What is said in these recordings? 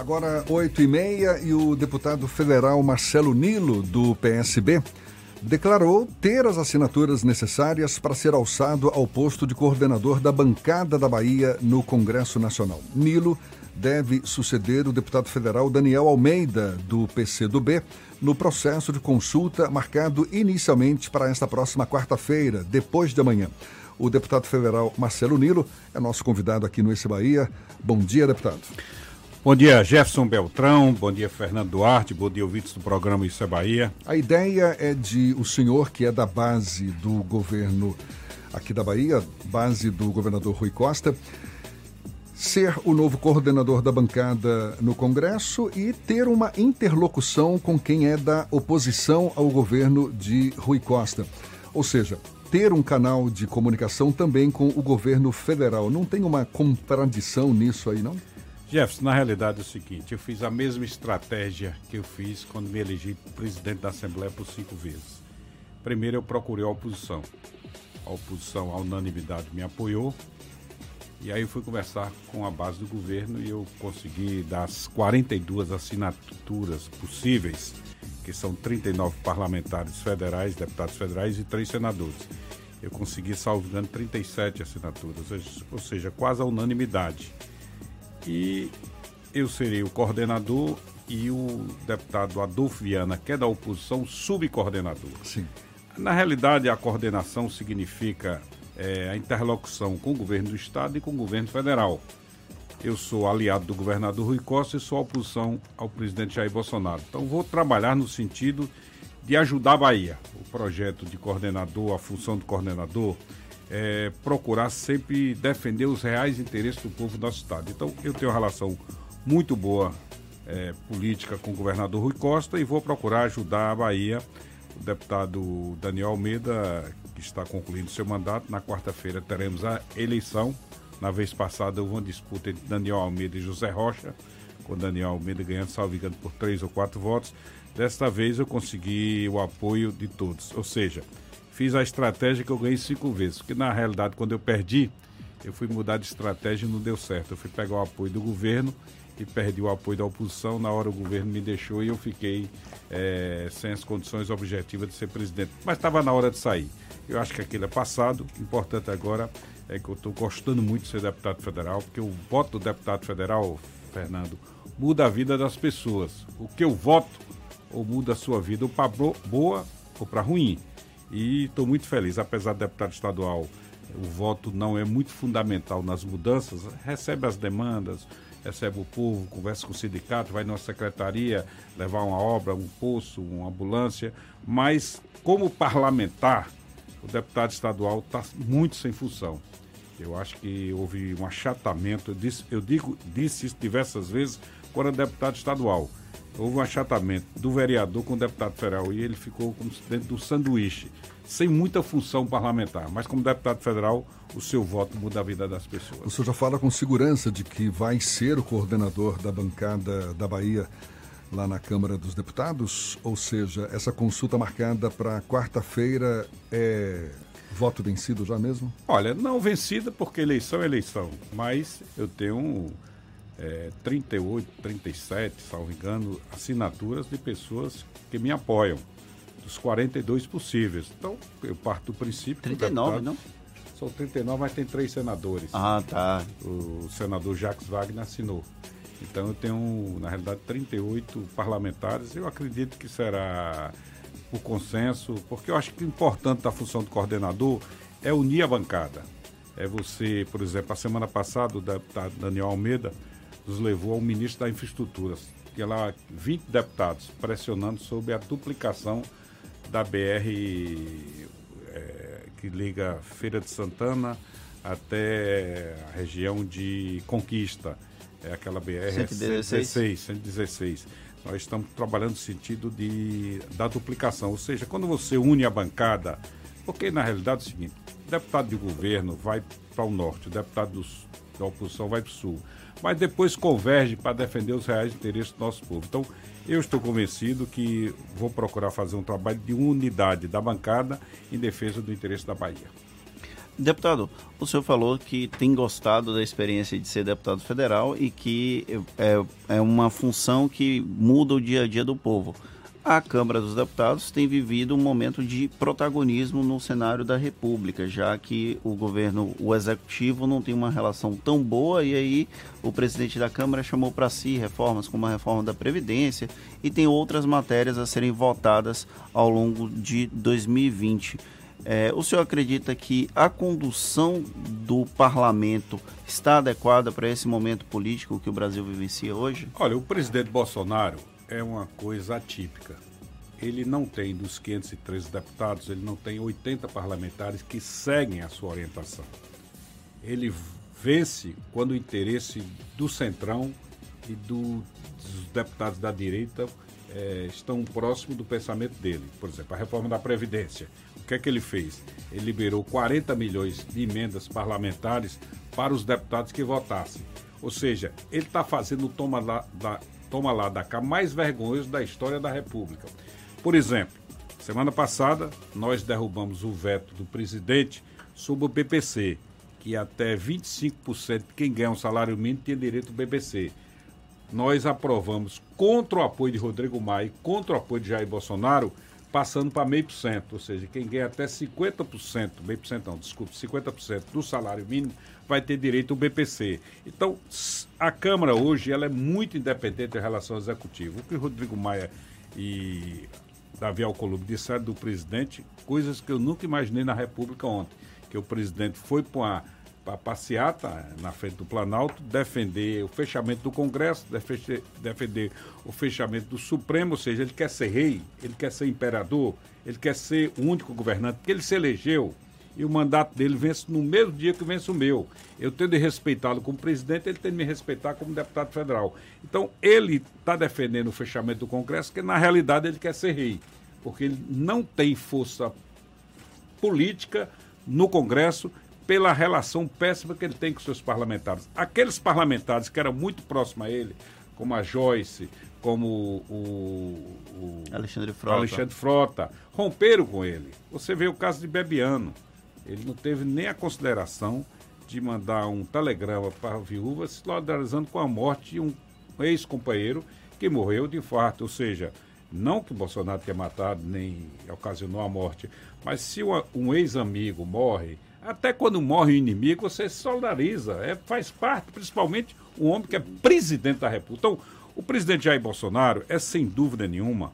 Agora, 8 e meia, e o deputado federal Marcelo Nilo, do PSB, declarou ter as assinaturas necessárias para ser alçado ao posto de coordenador da bancada da Bahia no Congresso Nacional. Nilo deve suceder o deputado federal Daniel Almeida, do PCdoB, no processo de consulta marcado inicialmente para esta próxima quarta-feira, depois de amanhã. O deputado federal Marcelo Nilo é nosso convidado aqui no Esse Bahia. Bom dia, deputado. Bom dia, Jefferson Beltrão. Bom dia, Fernando Duarte. Bom dia, ouvintes do programa Isso é Bahia. A ideia é de o senhor, que é da base do governo aqui da Bahia, base do governador Rui Costa, ser o novo coordenador da bancada no Congresso e ter uma interlocução com quem é da oposição ao governo de Rui Costa. Ou seja, ter um canal de comunicação também com o governo federal. Não tem uma contradição nisso aí, não? Jefferson, na realidade é o seguinte, eu fiz a mesma estratégia que eu fiz quando me elegi presidente da Assembleia por cinco vezes. Primeiro eu procurei a oposição. A oposição, a unanimidade, me apoiou. E aí eu fui conversar com a base do governo e eu consegui das 42 assinaturas possíveis, que são 39 parlamentares federais, deputados federais e três senadores. Eu consegui, salvo engano, 37 assinaturas, ou seja, quase a unanimidade e eu serei o coordenador e o deputado Adolfo Viana, que é da oposição, subcoordenador. Sim. Na realidade, a coordenação significa é, a interlocução com o governo do Estado e com o governo federal. Eu sou aliado do governador Rui Costa e sou a oposição ao presidente Jair Bolsonaro. Então, vou trabalhar no sentido de ajudar a Bahia. O projeto de coordenador, a função do coordenador, é, procurar sempre defender os reais interesses do povo nosso estado. Então, eu tenho uma relação muito boa é, política com o governador Rui Costa e vou procurar ajudar a Bahia. O deputado Daniel Almeida, que está concluindo seu mandato, na quarta-feira teremos a eleição. Na vez passada houve uma disputa entre Daniel Almeida e José Rocha, com Daniel Almeida ganhando, salvo engano, por três ou quatro votos. Desta vez eu consegui o apoio de todos. Ou seja, fiz a estratégia que eu ganhei cinco vezes. Porque na realidade, quando eu perdi, eu fui mudar de estratégia e não deu certo. Eu fui pegar o apoio do governo e perdi o apoio da oposição. Na hora o governo me deixou e eu fiquei é, sem as condições objetivas de ser presidente. Mas estava na hora de sair. Eu acho que aquilo é passado. O importante agora é que eu estou gostando muito de ser deputado federal, porque o voto do deputado federal, Fernando, muda a vida das pessoas. O que eu voto ou muda a sua vida, ou para boa ou para ruim. E estou muito feliz, apesar do deputado estadual, o voto não é muito fundamental nas mudanças, recebe as demandas, recebe o povo, conversa com o sindicato, vai na secretaria levar uma obra, um poço, uma ambulância, mas como parlamentar, o deputado estadual está muito sem função. Eu acho que houve um achatamento, eu, disse, eu digo, disse isso diversas vezes quando era deputado estadual houve um achatamento do vereador com o deputado federal e ele ficou como dentro do sanduíche, sem muita função parlamentar. Mas como deputado federal, o seu voto muda a vida das pessoas. O senhor já fala com segurança de que vai ser o coordenador da bancada da Bahia lá na Câmara dos Deputados? Ou seja, essa consulta marcada para quarta-feira é voto vencido já mesmo? Olha, não vencida porque eleição é eleição, mas eu tenho um é, 38, 37, salvo engano, assinaturas de pessoas que me apoiam, dos 42 possíveis. Então, eu parto do princípio. 39, deputado, não? São 39, mas tem três senadores. Ah, tá. O senador Jacques Wagner assinou. Então, eu tenho, na realidade, 38 parlamentares. Eu acredito que será o consenso, porque eu acho que o importante da função do coordenador é unir a bancada. É você, por exemplo, a semana passada, o deputado Daniel Almeida nos levou ao ministro da Infraestrutura, que lá 20 deputados pressionando sobre a duplicação da BR é, que liga Feira de Santana até a região de Conquista, é aquela BR 116. 116, 116. Nós estamos trabalhando no sentido de, da duplicação, ou seja, quando você une a bancada, porque na realidade é o seguinte, o deputado de governo vai para o norte, o deputado dos, da oposição vai para o sul mas depois converge para defender os reais interesses do nosso povo. Então, eu estou convencido que vou procurar fazer um trabalho de unidade da bancada em defesa do interesse da Bahia. Deputado, o senhor falou que tem gostado da experiência de ser deputado federal e que é, é uma função que muda o dia a dia do povo. A Câmara dos Deputados tem vivido um momento de protagonismo no cenário da República, já que o governo, o executivo, não tem uma relação tão boa e aí o presidente da Câmara chamou para si reformas como a reforma da Previdência e tem outras matérias a serem votadas ao longo de 2020. É, o senhor acredita que a condução do parlamento está adequada para esse momento político que o Brasil vivencia hoje? Olha, o presidente Bolsonaro é uma coisa atípica. Ele não tem, dos 513 deputados, ele não tem 80 parlamentares que seguem a sua orientação. Ele vence quando o interesse do Centrão e do, dos deputados da direita é, estão próximo do pensamento dele. Por exemplo, a reforma da Previdência. O que é que ele fez? Ele liberou 40 milhões de emendas parlamentares para os deputados que votassem. Ou seja, ele está fazendo o toma lá da toma lá da cá mais vergonhoso da história da República. Por exemplo, semana passada nós derrubamos o veto do presidente sobre o BPC, que até 25% de quem ganha um salário mínimo tinha direito ao BPC. Nós aprovamos contra o apoio de Rodrigo Maia, contra o apoio de Jair Bolsonaro, passando para meio por cento, ou seja, quem ganha até 50%, meio por cento não, desculpe, 50% do salário mínimo vai ter direito ao BPC. Então, a Câmara hoje ela é muito independente em relação ao Executivo. O que Rodrigo Maia e Davi Alcolumbre disseram do presidente, coisas que eu nunca imaginei na República ontem, que o presidente foi para uma para passeata tá, na frente do Planalto, defender o fechamento do Congresso, defender, defender o fechamento do Supremo, ou seja, ele quer ser rei, ele quer ser imperador, ele quer ser o único governante, porque ele se elegeu e o mandato dele vence no mesmo dia que vence o meu. Eu tenho de respeitá-lo como presidente, ele tem de me respeitar como deputado federal. Então, ele está defendendo o fechamento do Congresso, que na realidade ele quer ser rei, porque ele não tem força política no Congresso pela relação péssima que ele tem com seus parlamentares. Aqueles parlamentares que eram muito próximos a ele, como a Joyce, como o, o Alexandre, Frota. Alexandre Frota, romperam com ele. Você vê o caso de Bebiano. Ele não teve nem a consideração de mandar um telegrama para a viúva se solidarizando com a morte de um ex-companheiro que morreu de infarto. Ou seja, não que o Bolsonaro tenha matado nem ocasionou a morte, mas se um ex-amigo morre até quando morre o inimigo, você se solidariza. É, faz parte, principalmente, um homem que é presidente da República. Então, o presidente Jair Bolsonaro é, sem dúvida nenhuma,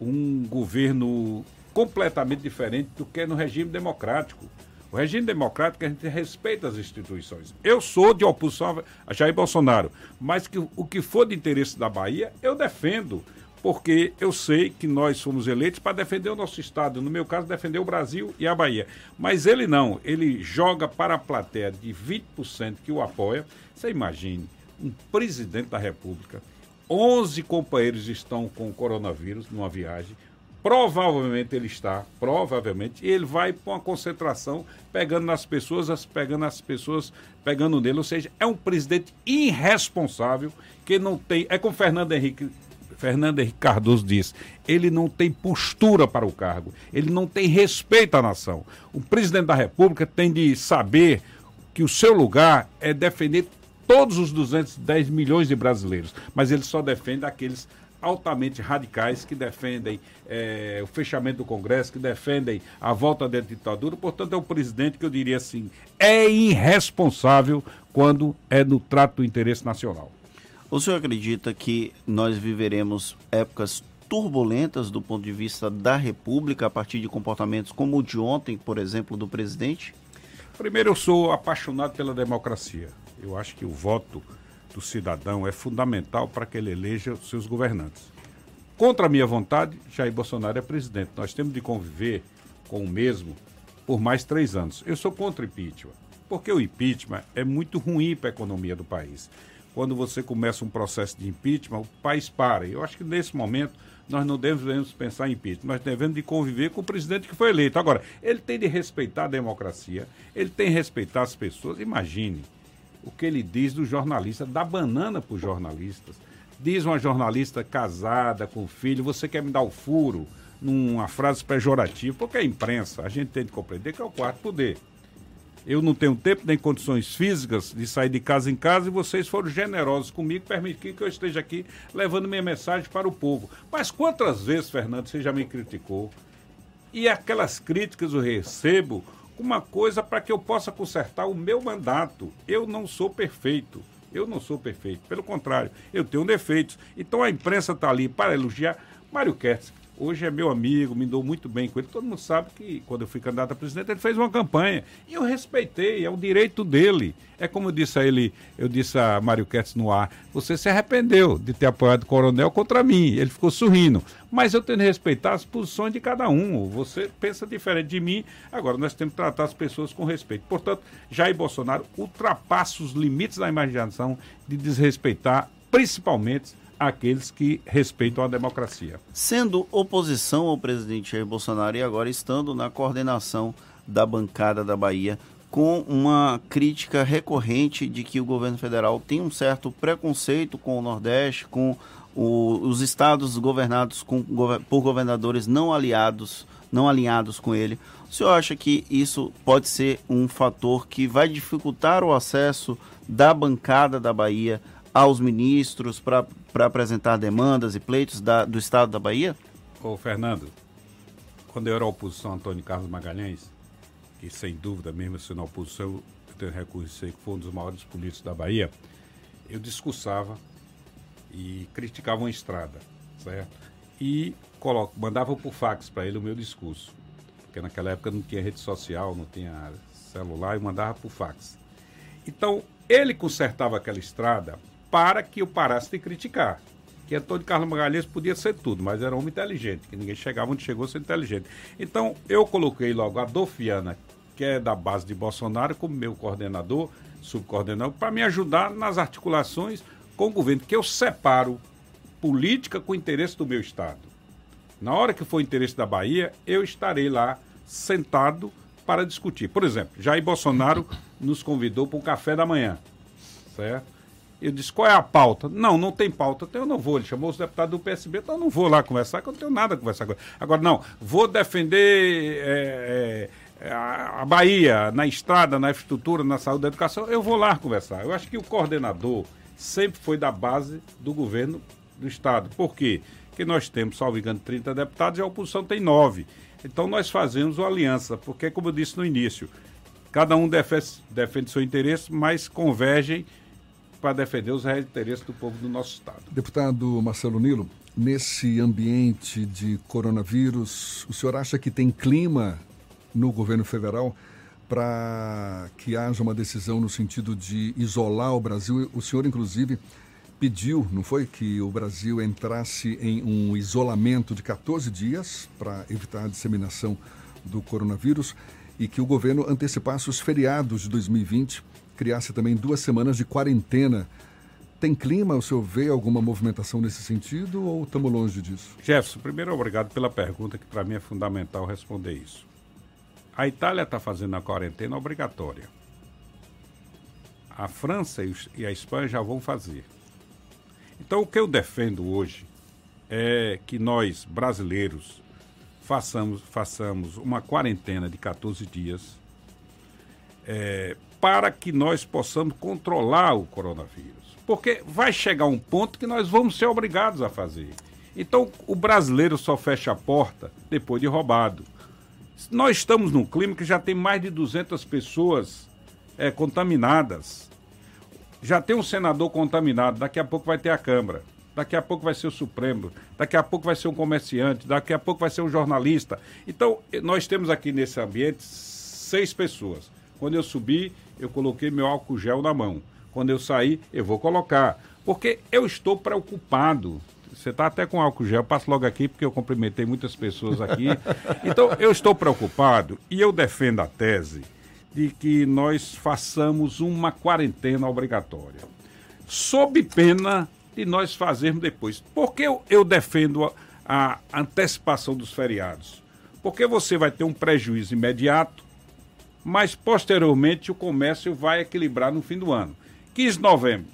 um governo completamente diferente do que é no regime democrático. O regime democrático a gente respeita as instituições. Eu sou de oposição a Jair Bolsonaro, mas que o que for de interesse da Bahia, eu defendo porque eu sei que nós fomos eleitos para defender o nosso Estado, no meu caso, defender o Brasil e a Bahia. Mas ele não, ele joga para a plateia de 20% que o apoia. Você imagine, um presidente da República, 11 companheiros estão com coronavírus numa viagem, provavelmente ele está, provavelmente, ele vai para uma concentração pegando nas pessoas, pegando as pessoas, pegando nele, ou seja, é um presidente irresponsável que não tem, é com Fernando Henrique Fernando Henrique Cardoso diz, ele não tem postura para o cargo, ele não tem respeito à nação. O presidente da República tem de saber que o seu lugar é defender todos os 210 milhões de brasileiros, mas ele só defende aqueles altamente radicais que defendem é, o fechamento do Congresso, que defendem a volta da ditadura. Portanto, é um presidente que eu diria assim, é irresponsável quando é no trato do interesse nacional. O senhor acredita que nós viveremos épocas turbulentas do ponto de vista da República a partir de comportamentos como o de ontem, por exemplo, do presidente? Primeiro, eu sou apaixonado pela democracia. Eu acho que o voto do cidadão é fundamental para que ele eleja os seus governantes. Contra a minha vontade, Jair Bolsonaro é presidente. Nós temos de conviver com o mesmo por mais três anos. Eu sou contra o impeachment, porque o impeachment é muito ruim para a economia do país quando você começa um processo de impeachment, o país para. Eu acho que nesse momento nós não devemos pensar em impeachment, nós devemos de conviver com o presidente que foi eleito. Agora, ele tem de respeitar a democracia, ele tem de respeitar as pessoas. Imagine o que ele diz do jornalista, dá banana para os jornalistas. Diz uma jornalista casada, com filho, você quer me dar o furo? Numa frase pejorativa, porque a imprensa, a gente tem de compreender que é o quarto poder. Eu não tenho tempo nem condições físicas de sair de casa em casa e vocês foram generosos comigo, permitindo que eu esteja aqui levando minha mensagem para o povo. Mas quantas vezes, Fernando, você já me criticou? E aquelas críticas eu recebo uma coisa para que eu possa consertar o meu mandato. Eu não sou perfeito. Eu não sou perfeito. Pelo contrário, eu tenho defeitos. Então a imprensa está ali para elogiar. Mário Kertz, hoje é meu amigo, me dou muito bem com ele. Todo mundo sabe que quando eu fui candidato a presidente, ele fez uma campanha. E eu respeitei, é o direito dele. É como eu disse a ele, eu disse a Mário Kertz no ar, você se arrependeu de ter apoiado o coronel contra mim. Ele ficou sorrindo. Mas eu tenho que respeitar as posições de cada um. Você pensa diferente de mim. Agora, nós temos que tratar as pessoas com respeito. Portanto, Jair Bolsonaro ultrapassa os limites da imaginação de desrespeitar, principalmente, aqueles que respeitam a democracia. Sendo oposição ao presidente Jair Bolsonaro e agora estando na coordenação da bancada da Bahia, com uma crítica recorrente de que o governo federal tem um certo preconceito com o Nordeste, com o, os estados governados com, por governadores não aliados, não alinhados com ele. O senhor acha que isso pode ser um fator que vai dificultar o acesso da bancada da Bahia aos ministros para apresentar demandas e pleitos da, do Estado da Bahia? Ô, Fernando, quando eu era oposição Antônio Carlos Magalhães, que sem dúvida, mesmo sendo oposição, eu tenho reconhecer que foi um dos maiores políticos da Bahia, eu discursava e criticava uma estrada, certo? E coloco, mandava por fax para ele o meu discurso, porque naquela época não tinha rede social, não tinha celular, e mandava por fax. Então, ele consertava aquela estrada para que eu parasse de criticar. Que Antônio Carlos Magalhães podia ser tudo, mas era um homem inteligente, que ninguém chegava onde chegou ser inteligente. Então, eu coloquei logo a Dolfiana, que é da base de Bolsonaro, como meu coordenador, subcoordenador, para me ajudar nas articulações com o governo, que eu separo política com o interesse do meu Estado. Na hora que for o interesse da Bahia, eu estarei lá sentado para discutir. Por exemplo, Jair Bolsonaro nos convidou para um café da manhã, certo? Eu disse, qual é a pauta? Não, não tem pauta. Então eu não vou. Ele chamou os deputados do PSB, então eu não vou lá conversar, que eu não tenho nada a conversar com ele. Agora, não, vou defender é, é, a, Bahia na estrada, na infraestrutura, na saúde, na educação, eu vou lá conversar. Eu acho que o coordenador sempre foi da base do governo do Estado. Por quê? Porque nós temos, salvo engano, 30 deputados e a oposição tem 9. Então nós fazemos uma aliança, porque, como eu disse no início, cada um defende, defende seu interesse, mas convergem para defender os interesses do povo do nosso Estado. Deputado Marcelo Nilo, nesse ambiente de coronavírus, o senhor acha que tem clima no governo federal para que haja uma decisão no sentido de isolar o Brasil? O senhor, inclusive, pediu, não foi, que o Brasil entrasse em um isolamento de 14 dias para evitar a disseminação do coronavírus e que o governo antecipasse os feriados de 2020 criasse também duas semanas de quarentena. Tem clima? O senhor vê alguma movimentação nesse sentido ou estamos longe disso? Jefferson, primeiro obrigado pela pergunta, que para mim é fundamental responder isso. A Itália está fazendo a quarentena obrigatória. A França e a Espanha já vão fazer. Então, o que eu defendo hoje é que nós, brasileiros, façamos, façamos uma quarentena de 14 dias é, para que nós possamos controlar o coronavírus. Porque vai chegar um ponto que nós vamos ser obrigados a fazer. Então, o brasileiro só fecha a porta depois de roubado. Nós estamos num clima que já tem mais de 200 pessoas é, contaminadas. Já tem um senador contaminado, daqui a pouco vai ter a Câmara, daqui a pouco vai ser o Supremo, daqui a pouco vai ser um comerciante, daqui a pouco vai ser um jornalista. Então, nós temos aqui nesse ambiente seis pessoas. Quando eu subi, eu coloquei meu álcool gel na mão. Quando eu sair, eu vou colocar. Porque eu estou preocupado. Você está até com álcool gel, passo logo aqui porque eu cumprimentei muitas pessoas aqui. Então, eu estou preocupado e eu defendo a tese de que nós façamos uma quarentena obrigatória. Sob pena de nós fazermos depois. Por que eu, eu defendo a, a antecipação dos feriados? Porque você vai ter um prejuízo imediato mas posteriormente o comércio vai equilibrar no fim do ano. 15 de novembro,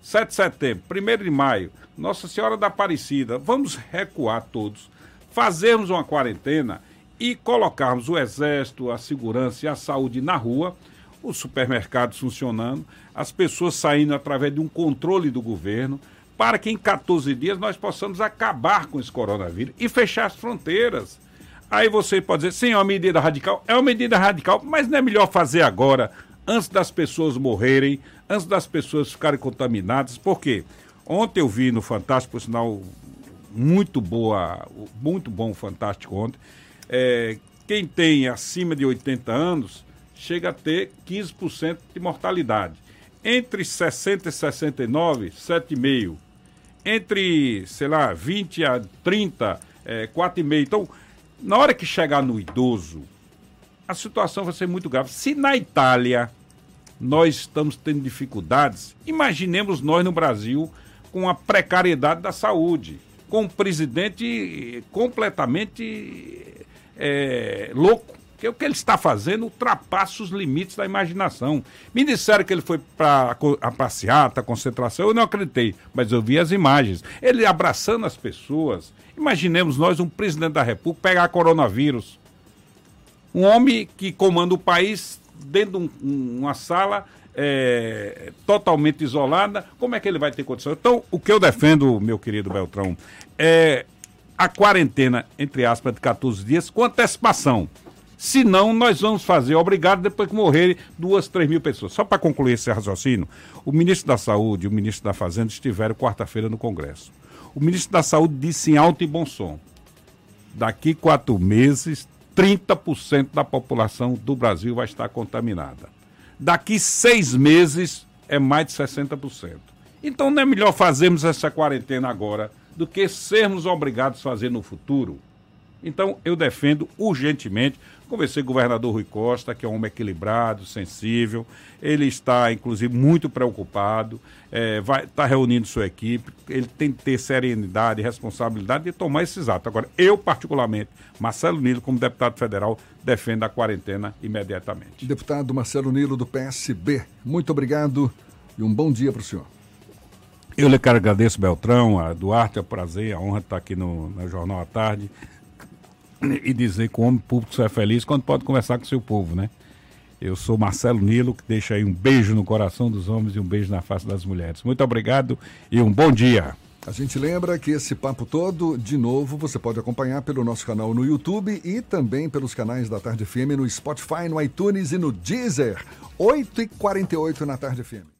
7 de setembro, 1 de maio, Nossa Senhora da Aparecida, vamos recuar todos, fazermos uma quarentena e colocarmos o exército, a segurança e a saúde na rua, os supermercados funcionando, as pessoas saindo através de um controle do governo, para que em 14 dias nós possamos acabar com esse coronavírus e fechar as fronteiras. Aí você pode dizer, sim, é uma medida radical. É uma medida radical, mas não é melhor fazer agora, antes das pessoas morrerem, antes das pessoas ficarem contaminadas. Por quê? Ontem eu vi no Fantástico, por sinal, muito boa, muito bom Fantástico ontem. É, quem tem acima de 80 anos chega a ter 15% de mortalidade. Entre 60 e 69, 7,5%. Entre, sei lá, 20 a 30, é, 4,5%. Então, na hora que chegar no idoso, a situação vai ser muito grave. Se na Itália nós estamos tendo dificuldades, imaginemos nós no Brasil com a precariedade da saúde, com um presidente completamente é, louco. Porque o que ele está fazendo ultrapassa os limites da imaginação. Me disseram que ele foi para a passeata, a concentração, eu não acreditei, mas eu vi as imagens. Ele abraçando as pessoas. Imaginemos nós, um presidente da República, pegar coronavírus. Um homem que comanda o país dentro de um, uma sala é, totalmente isolada, como é que ele vai ter condição? Então, o que eu defendo, meu querido Beltrão, é a quarentena, entre aspas, de 14 dias, com antecipação. Senão, nós vamos fazer, obrigado, depois que morrerem duas, três mil pessoas. Só para concluir esse raciocínio, o ministro da Saúde e o ministro da Fazenda estiveram quarta-feira no Congresso. O ministro da Saúde disse em alto e bom som: daqui quatro meses, 30% da população do Brasil vai estar contaminada. Daqui seis meses, é mais de 60%. Então não é melhor fazermos essa quarentena agora do que sermos obrigados a fazer no futuro? Então, eu defendo urgentemente. Conversei com o governador Rui Costa, que é um homem equilibrado, sensível. Ele está, inclusive, muito preocupado, é, vai está reunindo sua equipe. Ele tem que ter serenidade e responsabilidade de tomar esses atos. Agora, eu, particularmente, Marcelo Nilo, como deputado federal, defendo a quarentena imediatamente. Deputado Marcelo Nilo, do PSB, muito obrigado e um bom dia para o senhor. Eu lhe quero agradecer, Beltrão, a Duarte, é um prazer, a honra de estar aqui no, no Jornal à Tarde e dizer que o homem público só é feliz quando pode conversar com o seu povo, né? Eu sou Marcelo Nilo, que deixa aí um beijo no coração dos homens e um beijo na face das mulheres. Muito obrigado e um bom dia. A gente lembra que esse papo todo, de novo, você pode acompanhar pelo nosso canal no YouTube e também pelos canais da Tarde FM no Spotify, no iTunes e no Deezer. 8h48 na Tarde FM.